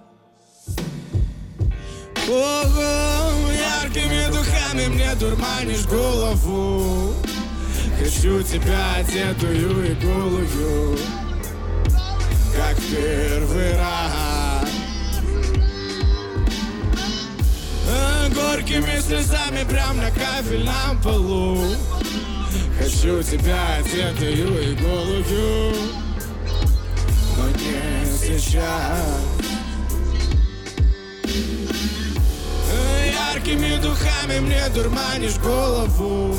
Ого, яркими духами мне дурманишь голову. Хочу тебя одетую и голую Как первый раз. Горькими слезами прям на кафельном полу. Хочу тебя одетую и голую Но не сейчас Яркими духами мне дурманишь голову.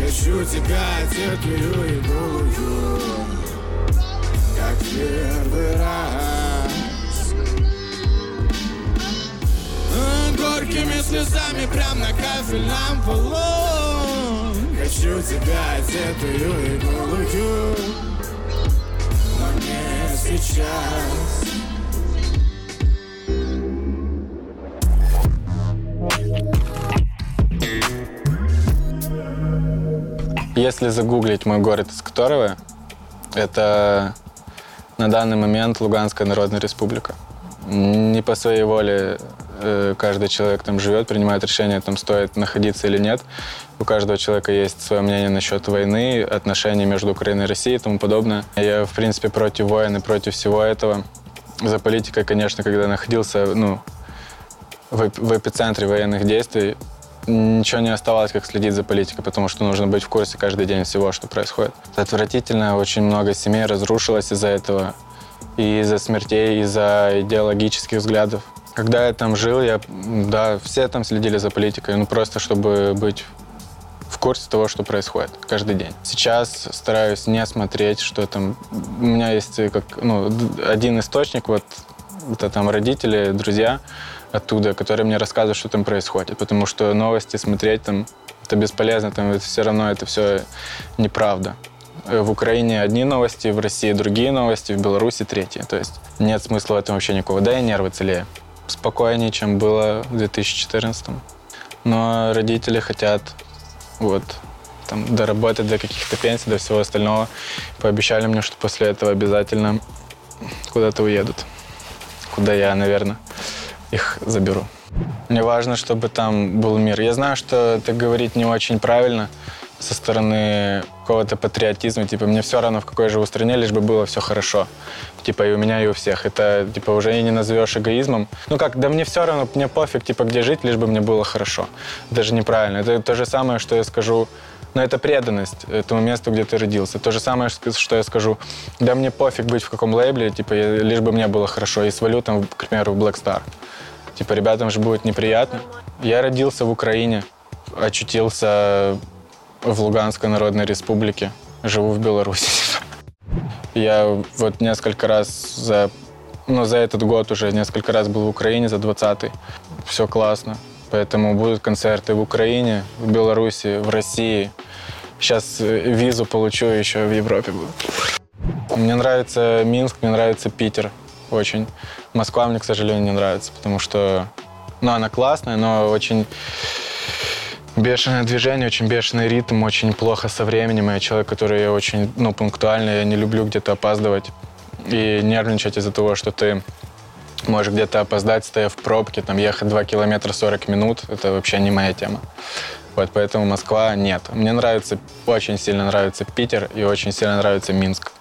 Хочу тебя одетую и голую Как первый раз. Горькими слезами прям на кафельном полу. Хочу тебя одетую и голую Но не сейчас Если загуглить мой город, из которого, это на данный момент Луганская Народная Республика. Не по своей воле э, каждый человек там живет, принимает решение, там стоит находиться или нет. У каждого человека есть свое мнение насчет войны, отношений между Украиной и Россией и тому подобное. Я, в принципе, против войны, против всего этого. За политикой, конечно, когда находился ну, в эпицентре военных действий, ничего не оставалось, как следить за политикой, потому что нужно быть в курсе каждый день всего, что происходит. Это отвратительно, очень много семей разрушилось из-за этого. И из-за смертей, и из-за идеологических взглядов. Когда я там жил, я, да, все там следили за политикой, ну просто чтобы быть в курсе того, что происходит каждый день. Сейчас стараюсь не смотреть, что там... У меня есть как, ну, один источник, вот это там родители, друзья, оттуда, которые мне рассказывают, что там происходит. Потому что новости смотреть там это бесполезно, там это все равно это все неправда. Э, в Украине одни новости, в России другие новости, в Беларуси третьи. То есть нет смысла в этом вообще никакого. Да и нервы целее. Спокойнее, чем было в 2014. Но родители хотят вот там доработать до каких-то пенсий, до всего остального. Пообещали мне, что после этого обязательно куда-то уедут. Куда я, наверное их заберу. Мне важно, чтобы там был мир. Я знаю, что это говорить не очень правильно со стороны какого-то патриотизма. Типа, мне все равно, в какой живу стране, лишь бы было все хорошо. Типа, и у меня, и у всех. Это, типа, уже и не назовешь эгоизмом. Ну как, да мне все равно, мне пофиг, типа, где жить, лишь бы мне было хорошо. Даже неправильно. Это то же самое, что я скажу но это преданность этому месту, где ты родился. То же самое, что я скажу, да мне пофиг быть в каком лейбле, типа, лишь бы мне было хорошо, и свалю там, к примеру, в Black Star. Типа, ребятам же будет неприятно. Я родился в Украине, очутился в Луганской Народной Республике, живу в Беларуси. Я вот несколько раз за, ну, за этот год уже несколько раз был в Украине, за 20-й. Все классно. Поэтому будут концерты в Украине, в Беларуси, в России. Сейчас э, визу получу, еще в Европе буду. Мне нравится Минск, мне нравится Питер очень. Москва мне, к сожалению, не нравится, потому что, ну, она классная, но очень бешеное движение, очень бешеный ритм, очень плохо со временем. Я человек, который очень, ну, пунктуальный, я не люблю где-то опаздывать. и нервничать из-за того, что ты можешь где-то опоздать, стоя в пробке, там ехать 2 километра 40 минут, это вообще не моя тема. Вот поэтому Москва нет. Мне нравится, очень сильно нравится Питер и очень сильно нравится Минск.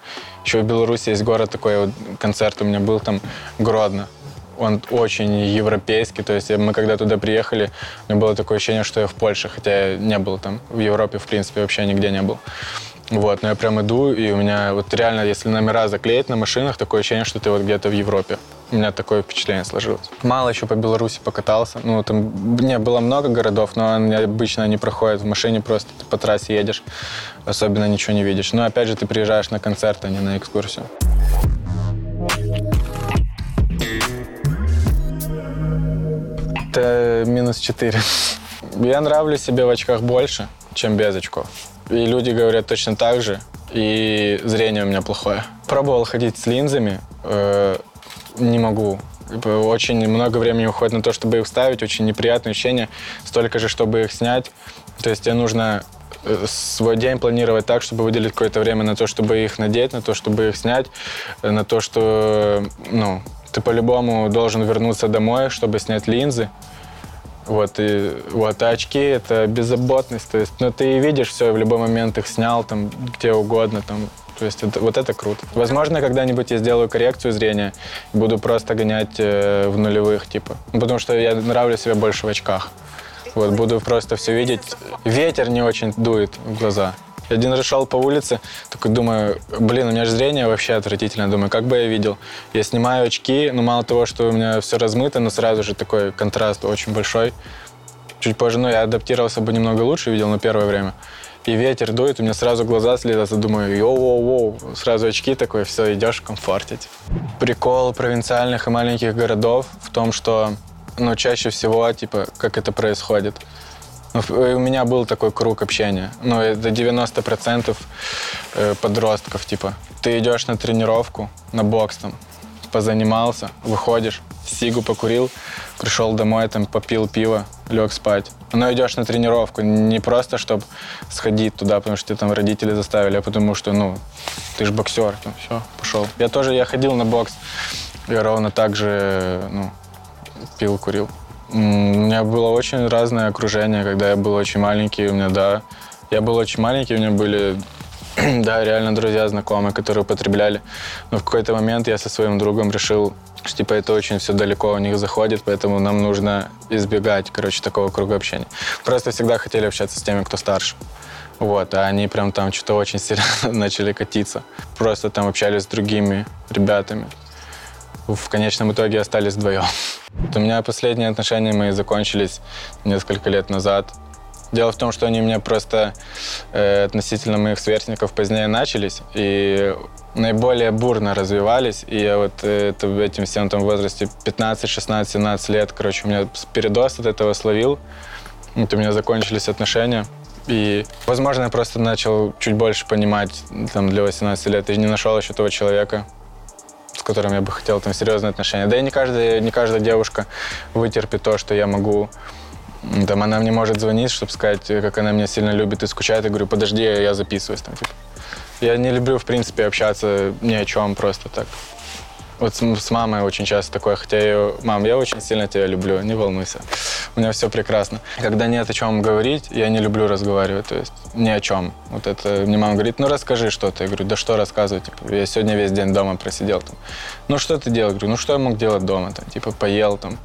Еще в Беларуси есть город такой, вот концерт у меня был там, Гродно. Он очень европейский, то есть мы когда туда приехали, у меня было такое ощущение, что я в Польше, хотя я не был там, в Европе, в принципе, вообще нигде не был. Вот, но я прям иду, и у меня вот реально, если номера заклеить на машинах, такое ощущение, что ты вот где-то в Европе. У меня такое впечатление сложилось. Мало еще по Беларуси покатался. Ну, там не было много городов, но они обычно не проходят в машине, просто ты по трассе едешь, особенно ничего не видишь. Но опять же, ты приезжаешь на концерт, а не на экскурсию. Это минус 4. Я нравлюсь себе в очках больше, чем без очков. И люди говорят точно так же. И зрение у меня плохое. Пробовал ходить с линзами. Э, не могу. Типа, очень много времени уходит на то, чтобы их вставить. Очень неприятное ощущение. Столько же, чтобы их снять. То есть тебе нужно э, свой день планировать так, чтобы выделить какое-то время на то, чтобы их надеть, на то, чтобы их снять, э, на то, что ну, ты по-любому должен вернуться домой, чтобы снять линзы. Вот, и вот, а очки — это беззаботность. То есть, ну, ты видишь все, в любой момент их снял, там, где угодно, там, то есть это, вот это круто. Возможно, когда-нибудь я сделаю коррекцию зрения и буду просто гонять э, в нулевых, типа. Ну, потому что я нравлюсь себе больше в очках. Вот, буду просто все видеть. Ветер не очень дует в глаза. Я один раз шел по улице, такой думаю, блин, у меня же зрение вообще отвратительное. Думаю, как бы я видел. Я снимаю очки, но мало того, что у меня все размыто, но сразу же такой контраст очень большой. Чуть позже, ну, я адаптировался бы немного лучше, видел на первое время. И ветер дует, у меня сразу глаза слезаются, думаю, йоу-воу-воу, сразу очки такой, все, идешь в комфорте. Прикол провинциальных и маленьких городов в том, что, ну, чаще всего, типа, как это происходит – ну, у меня был такой круг общения. Ну, это 90% э, подростков, типа. Ты идешь на тренировку, на бокс там, позанимался, выходишь, сигу покурил, пришел домой, там, попил пиво, лег спать. Но идешь на тренировку не просто, чтобы сходить туда, потому что тебя там родители заставили, а потому что, ну, ты же боксер, там, все, пошел. Я тоже, я ходил на бокс, я ровно так же, ну, пил, курил. У меня было очень разное окружение, когда я был очень маленький, у меня, да, я был очень маленький, у меня были, да, реально друзья, знакомые, которые употребляли. Но в какой-то момент я со своим другом решил, что, типа, это очень все далеко у них заходит, поэтому нам нужно избегать, короче, такого круга общения. Просто всегда хотели общаться с теми, кто старше. Вот, а они прям там что-то очень сильно начали катиться. Просто там общались с другими ребятами в конечном итоге остались вдвоем. У меня последние отношения мои закончились несколько лет назад. Дело в том, что они у меня просто э, относительно моих сверстников позднее начались и наиболее бурно развивались. И я вот э, это, в этим всем там возрасте 15, 16, 17 лет, короче, у меня передоз от этого словил. Вот у меня закончились отношения. И, возможно, я просто начал чуть больше понимать там, для 18 лет. И не нашел еще того человека, с которым я бы хотел там серьезные отношения. Да и не каждая, не каждая девушка вытерпит то, что я могу там она мне может звонить, чтобы сказать, как она меня сильно любит и скучает. Я говорю, подожди, я записываюсь. Там, типа. Я не люблю, в принципе, общаться ни о чем просто так. Вот с, с мамой очень часто такое, хотя я мам, я очень сильно тебя люблю, не волнуйся, у меня все прекрасно. Когда нет о чем говорить, я не люблю разговаривать, то есть ни о чем. Вот это мне мама говорит, ну расскажи что-то. Я говорю, да что рассказывать, типа, я сегодня весь день дома просидел. Там. Ну что ты делал? Говорю, ну что я мог делать дома? Там, типа поел, там,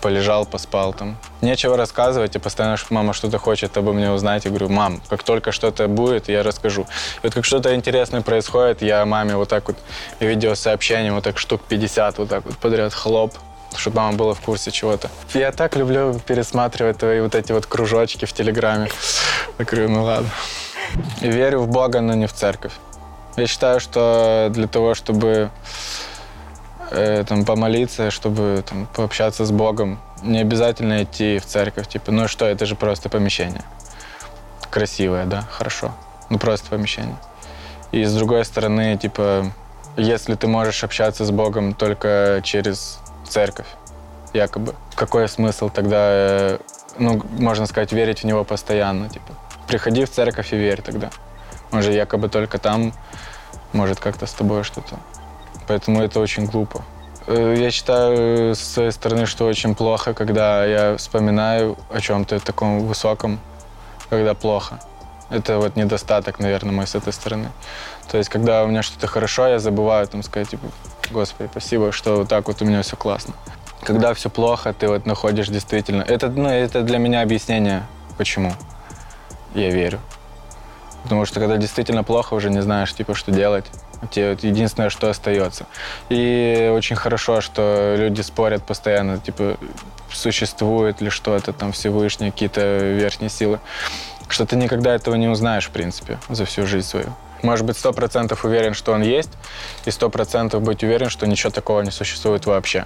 полежал, поспал. Там. Нечего рассказывать, и постоянно мама что-то хочет обо мне узнать. Я говорю, мам, как только что-то будет, я расскажу. И вот как что-то интересное происходит, я маме вот так вот видеосообщением, вот так штук 50 вот так вот подряд хлоп, чтобы мама была в курсе чего-то. Я так люблю пересматривать твои вот эти вот кружочки в Телеграме. Я говорю, ну ладно. Верю в Бога, но не в церковь. Я считаю, что для того, чтобы э, там, помолиться, чтобы там, пообщаться с Богом, не обязательно идти в церковь. Типа, ну что, это же просто помещение. Красивое, да, хорошо. Ну просто помещение. И с другой стороны, типа, если ты можешь общаться с Богом только через церковь, якобы. Какой смысл тогда, э, ну, можно сказать, верить в него постоянно, типа? Приходи в церковь и верь тогда. Он же якобы только там может как-то с тобой что-то Поэтому это очень глупо. Э, я считаю с своей стороны, что очень плохо, когда я вспоминаю о чем-то таком высоком, когда плохо. Это вот недостаток, наверное, мой с этой стороны. То есть, когда у меня что-то хорошо, я забываю там сказать, типа, Господи, спасибо, что вот так вот у меня все классно. Когда все плохо, ты вот находишь действительно... Это, ну, это для меня объяснение, почему я верю. Потому что когда действительно плохо, уже не знаешь, типа, что делать. Тебе вот единственное, что остается. И очень хорошо, что люди спорят постоянно, типа, существует ли что-то там Всевышнее, какие-то верхние силы. Что ты никогда этого не узнаешь, в принципе, за всю жизнь свою. Может быть, сто процентов уверен, что он есть, и сто процентов быть уверен, что ничего такого не существует вообще.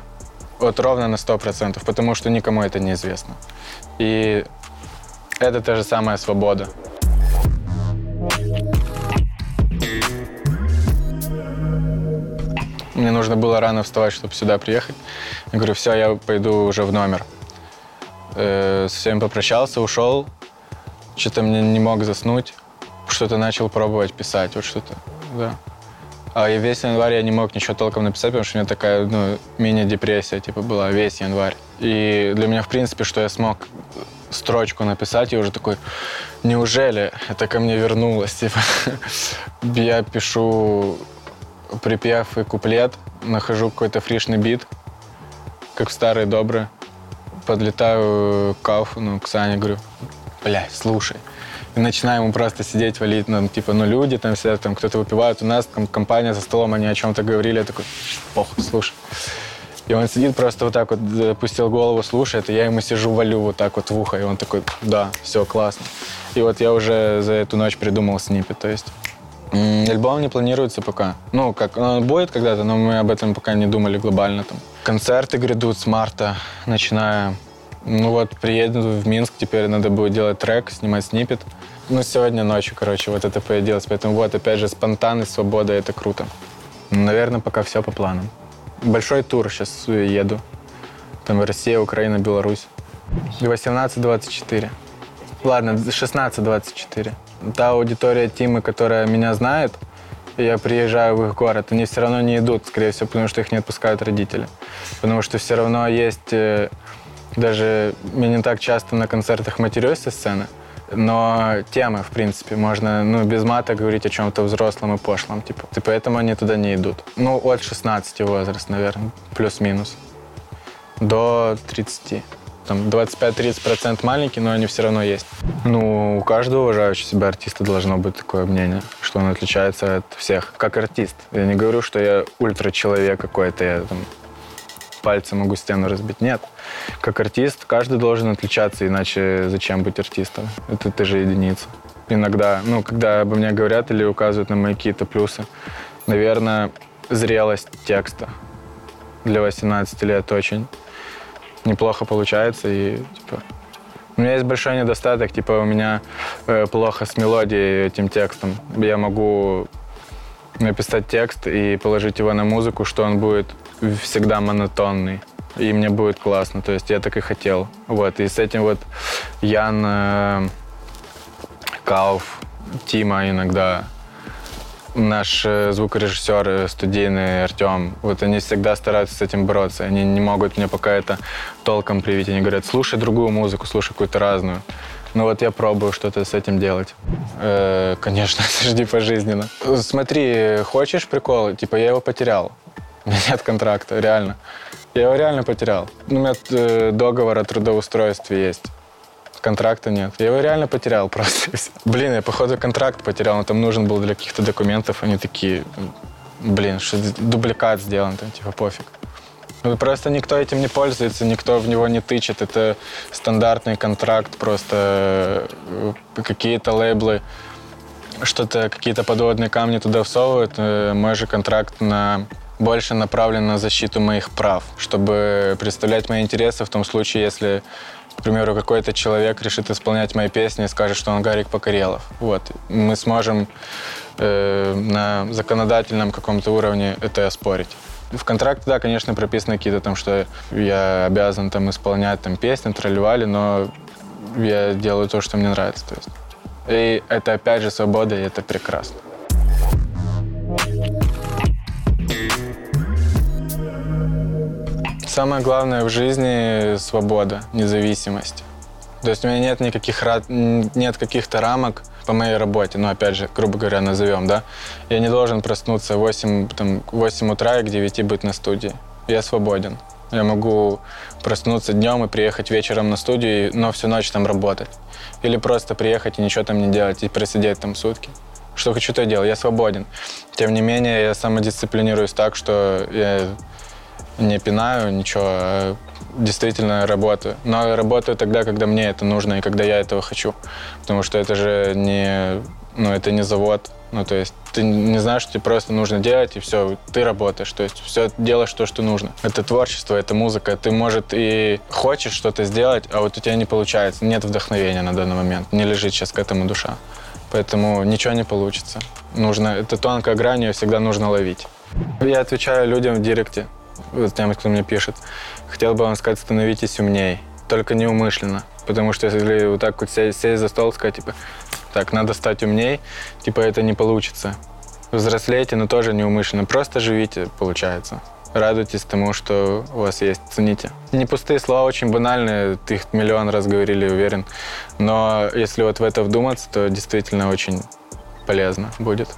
Вот ровно на сто процентов, потому что никому это не известно. И это та же самая свобода. Мне нужно было рано вставать, чтобы сюда приехать. Я говорю, все, я пойду уже в номер. Э, с всеми попрощался, ушел. Что-то мне не мог заснуть. Что-то начал пробовать писать, вот что-то, да. А и весь январь я не мог ничего толком написать, потому что у меня такая, ну, мини-депрессия, типа, была весь январь. И для меня, в принципе, что я смог строчку написать, я уже такой, неужели это ко мне вернулось? Типа, я пишу припев и куплет, нахожу какой-то фришный бит, как в старые добрые, подлетаю к Кауфану, к Сане, говорю, блядь, слушай. И начинаем ему просто сидеть, валить, ну, типа, ну, люди там сидят, там кто-то выпивает, у нас там компания за столом, они о чем-то говорили, я такой, похуй, слушай. И он сидит просто вот так вот, запустил голову, слушает, и я ему сижу, валю вот так вот в ухо, и он такой, да, все, классно. И вот я уже за эту ночь придумал снипет, то есть Альбом не планируется пока. Ну, как он будет когда-то, но мы об этом пока не думали глобально. Там. Концерты грядут с марта, начиная. Ну вот, приеду в Минск, теперь надо будет делать трек, снимать снипет. Ну, сегодня ночью, короче, вот это появилось. Поэтому вот, опять же, спонтанность, свобода, это круто. Наверное, пока все по планам. Большой тур сейчас еду. Там Россия, Украина, Беларусь. 18-24. Ладно, 16-24 та аудитория Тимы, которая меня знает, и я приезжаю в их город, они все равно не идут, скорее всего, потому что их не отпускают родители. Потому что все равно есть, э, даже я не так часто на концертах матерюсь со сцены, но темы, в принципе, можно ну, без мата говорить о чем-то взрослом и пошлом. Типа. И поэтому они туда не идут. Ну, от 16 возраст, наверное, плюс-минус, до 30 там 25-30% маленький, но они все равно есть. Ну, у каждого уважающего себя артиста должно быть такое мнение, что он отличается от всех, как артист. Я не говорю, что я ультра-человек какой-то, я там пальцем могу стену разбить. Нет. Как артист каждый должен отличаться, иначе зачем быть артистом? Это ты же единица. Иногда, ну, когда обо мне говорят или указывают на мои какие-то плюсы, наверное, зрелость текста для 18 лет очень неплохо получается. И, типа, у меня есть большой недостаток, типа, у меня э, плохо с мелодией этим текстом. Я могу написать текст и положить его на музыку, что он будет всегда монотонный. И мне будет классно. То есть я так и хотел. Вот. И с этим вот Ян э, Кауф, Тима иногда наш э, звукорежиссер э, студийный Артем, вот они всегда стараются с этим бороться. Они не могут мне пока это толком привить. Они говорят, слушай другую музыку, слушай какую-то разную. Ну вот я пробую что-то с этим делать. Э, конечно, жди пожизненно. Смотри, хочешь прикол? Типа я его потерял. У меня нет контракта, реально. Я его реально потерял. У меня э, договор о трудоустройстве есть контракта нет. Я его реально потерял просто. Блин, я, походу, контракт потерял, но там нужен был для каких-то документов. Они такие, блин, что дубликат сделан, там, типа, пофиг. Ну, просто никто этим не пользуется, никто в него не тычет. Это стандартный контракт, просто э, какие-то лейблы, что-то, какие-то подводные камни туда всовывают. Э, мой же контракт на больше направлен на защиту моих прав, чтобы представлять мои интересы в том случае, если к примеру, какой-то человек решит исполнять мои песни и скажет, что он Гарик Покорелов. Вот. Мы сможем э, на законодательном каком-то уровне это оспорить. В контракте, да, конечно, прописаны какие-то там, что я обязан там исполнять там песни, тролливали, но я делаю то, что мне нравится. То есть. И это опять же свобода, и это прекрасно. Самое главное в жизни – свобода, независимость. То есть у меня нет никаких нет каких-то рамок по моей работе, ну, опять же, грубо говоря, назовем, да. Я не должен проснуться в 8, там, в 8 утра и к 9 быть на студии. Я свободен. Я могу проснуться днем и приехать вечером на студию, но всю ночь там работать. Или просто приехать и ничего там не делать, и просидеть там сутки. Что хочу, то и делаю. Я свободен. Тем не менее, я самодисциплинируюсь так, что я не пинаю ничего, а действительно работаю. Но работаю тогда, когда мне это нужно и когда я этого хочу. Потому что это же не, ну, это не завод. Ну, то есть ты не знаешь, что тебе просто нужно делать, и все, ты работаешь. То есть все делаешь то, что нужно. Это творчество, это музыка. Ты, может, и хочешь что-то сделать, а вот у тебя не получается. Нет вдохновения на данный момент. Не лежит сейчас к этому душа. Поэтому ничего не получится. Нужно, это тонкая грань, ее всегда нужно ловить. Я отвечаю людям в директе, вот тем, кто мне пишет. Хотел бы вам сказать, становитесь умней, только неумышленно. Потому что если вот так вот сесть, сесть за стол, сказать, типа, так, надо стать умней, типа, это не получится. Взрослейте, но тоже неумышленно. Просто живите, получается. Радуйтесь тому, что у вас есть, цените. Не пустые слова, очень банальные, ты их миллион раз говорили, уверен. Но если вот в это вдуматься, то действительно очень полезно будет.